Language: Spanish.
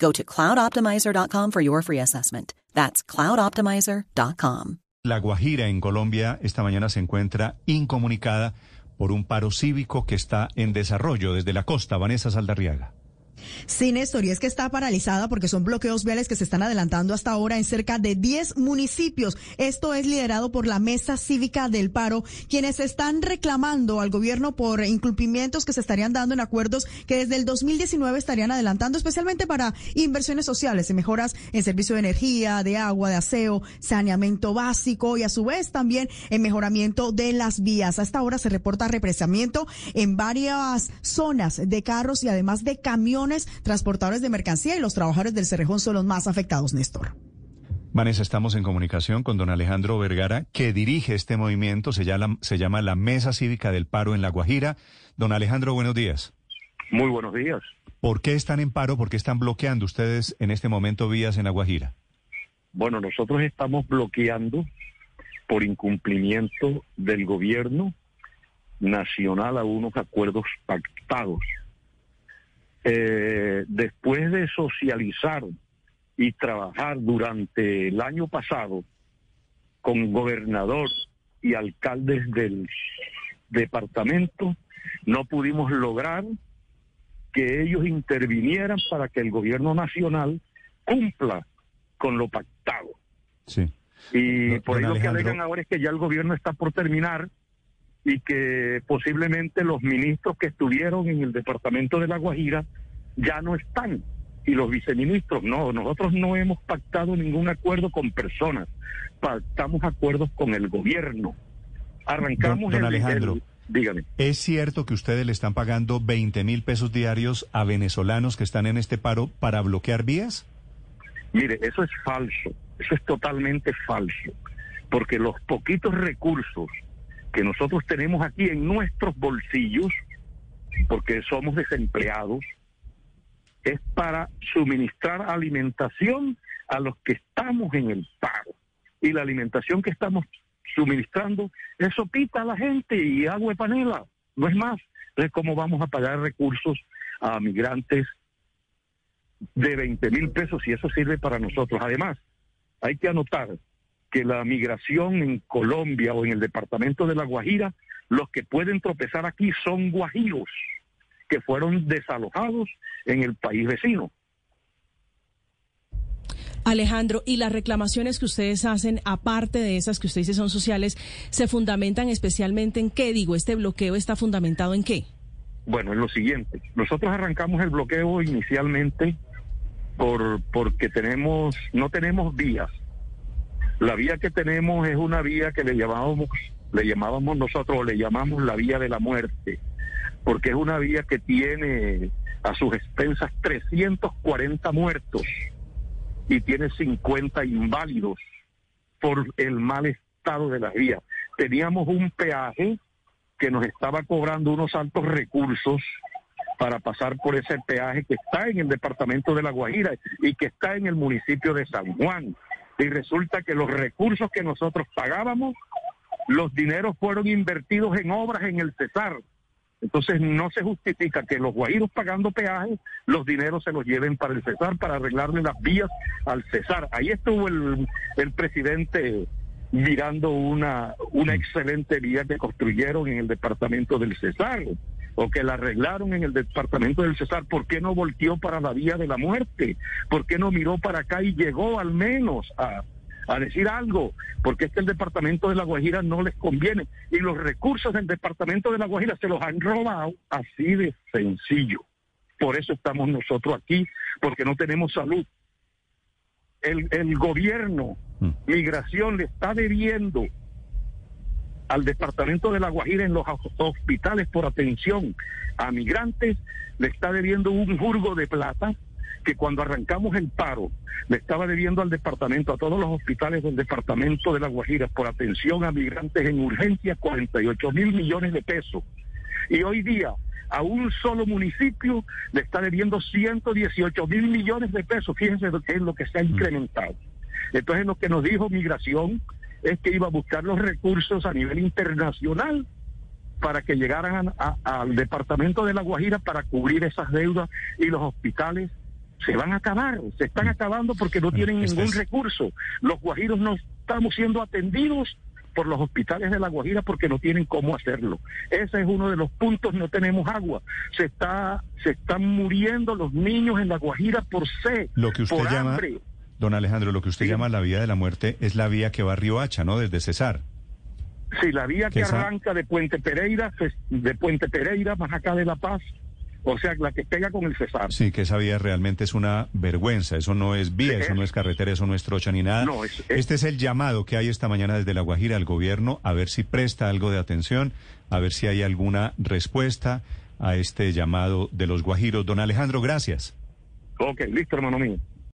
Go to cloudoptimizer.com for your free assessment. That's cloudoptimizer.com. La Guajira en Colombia esta mañana se encuentra incomunicada por un paro cívico que está en desarrollo desde la costa. Vanessa Saldarriaga. Sí, Néstor, y es que está paralizada porque son bloqueos viales que se están adelantando hasta ahora en cerca de 10 municipios. Esto es liderado por la Mesa Cívica del Paro, quienes están reclamando al gobierno por incumplimientos que se estarían dando en acuerdos que desde el 2019 estarían adelantando, especialmente para inversiones sociales y mejoras en servicio de energía, de agua, de aseo, saneamiento básico y a su vez también en mejoramiento de las vías. A esta hora se reporta represamiento en varias zonas de carros y además de camiones transportadores de mercancía y los trabajadores del Cerrejón son los más afectados, Néstor. Vanessa, estamos en comunicación con don Alejandro Vergara, que dirige este movimiento, se llama, se llama la Mesa Cívica del Paro en La Guajira. Don Alejandro, buenos días. Muy buenos días. ¿Por qué están en paro? ¿Por qué están bloqueando ustedes en este momento vías en La Guajira? Bueno, nosotros estamos bloqueando por incumplimiento del gobierno nacional a unos acuerdos pactados eh, después de socializar y trabajar durante el año pasado con gobernador y alcaldes del departamento, no pudimos lograr que ellos intervinieran para que el gobierno nacional cumpla con lo pactado. Sí. Y por ahí lo que alegan ahora es que ya el gobierno está por terminar y que posiblemente los ministros que estuvieron en el departamento de La Guajira ya no están. Y los viceministros, no, nosotros no hemos pactado ningún acuerdo con personas, pactamos acuerdos con el gobierno. Arrancamos don, Alejandro, dígame. ¿Es cierto que ustedes le están pagando 20 mil pesos diarios a venezolanos que están en este paro para bloquear vías? Mire, eso es falso, eso es totalmente falso, porque los poquitos recursos que nosotros tenemos aquí en nuestros bolsillos, porque somos desempleados, es para suministrar alimentación a los que estamos en el paro. Y la alimentación que estamos suministrando es sopita a la gente y agua de panela, no es más. Entonces, ¿cómo vamos a pagar recursos a migrantes de 20 mil pesos si eso sirve para nosotros? Además, hay que anotar que la migración en Colombia o en el departamento de La Guajira, los que pueden tropezar aquí son guajiros que fueron desalojados en el país vecino. Alejandro, y las reclamaciones que ustedes hacen, aparte de esas que usted dice son sociales, ¿se fundamentan especialmente en qué? Digo, ¿este bloqueo está fundamentado en qué? Bueno, en lo siguiente. Nosotros arrancamos el bloqueo inicialmente por porque tenemos no tenemos vías la vía que tenemos es una vía que le llamábamos, le llamábamos nosotros, le llamamos la vía de la muerte, porque es una vía que tiene a sus expensas 340 muertos y tiene 50 inválidos por el mal estado de la vía. Teníamos un peaje que nos estaba cobrando unos altos recursos para pasar por ese peaje que está en el departamento de La Guajira y que está en el municipio de San Juan y resulta que los recursos que nosotros pagábamos, los dineros fueron invertidos en obras en el Cesar. Entonces no se justifica que los guajiros pagando peajes, los dineros se los lleven para el Cesar, para arreglarle las vías al Cesar. Ahí estuvo el, el presidente mirando una, una excelente vía que construyeron en el departamento del Cesar o que la arreglaron en el departamento del Cesar, ¿por qué no volteó para la vía de la muerte? ¿Por qué no miró para acá y llegó al menos a, a decir algo, porque es que el departamento de La Guajira no les conviene y los recursos del departamento de La Guajira se los han robado así de sencillo. Por eso estamos nosotros aquí, porque no tenemos salud. El, el gobierno, mm. migración, le está debiendo al departamento de La Guajira en los hospitales por atención a migrantes, le está debiendo un jurgo de plata que cuando arrancamos el paro le estaba debiendo al departamento, a todos los hospitales del departamento de La Guajira por atención a migrantes en urgencia 48 mil millones de pesos. Y hoy día a un solo municipio le está debiendo 118 mil millones de pesos. Fíjense es lo que se ha mm. incrementado. Entonces lo que nos dijo migración es que iba a buscar los recursos a nivel internacional para que llegaran al departamento de La Guajira para cubrir esas deudas y los hospitales se van a acabar, se están acabando porque no tienen ningún recurso. Los guajiros no estamos siendo atendidos por los hospitales de La Guajira porque no tienen cómo hacerlo. Ese es uno de los puntos, no tenemos agua. Se está se están muriendo los niños en La Guajira por sed, lo que usted por llama, Don Alejandro, lo que usted llama la vía de la muerte es la vía que va a Río Hacha, ¿no? Desde Cesar. Sí, la vía que arranca de Puente Pereira, de Puente Pereira más acá de La Paz, o sea, la que pega con el Cesar. Sí, que esa vía realmente es una vergüenza. Eso no es vía, eso no es carretera, eso no es trocha ni nada. Este es el llamado que hay esta mañana desde La Guajira al gobierno a ver si presta algo de atención, a ver si hay alguna respuesta a este llamado de los guajiros. Don Alejandro, gracias. Ok, listo, hermano mío.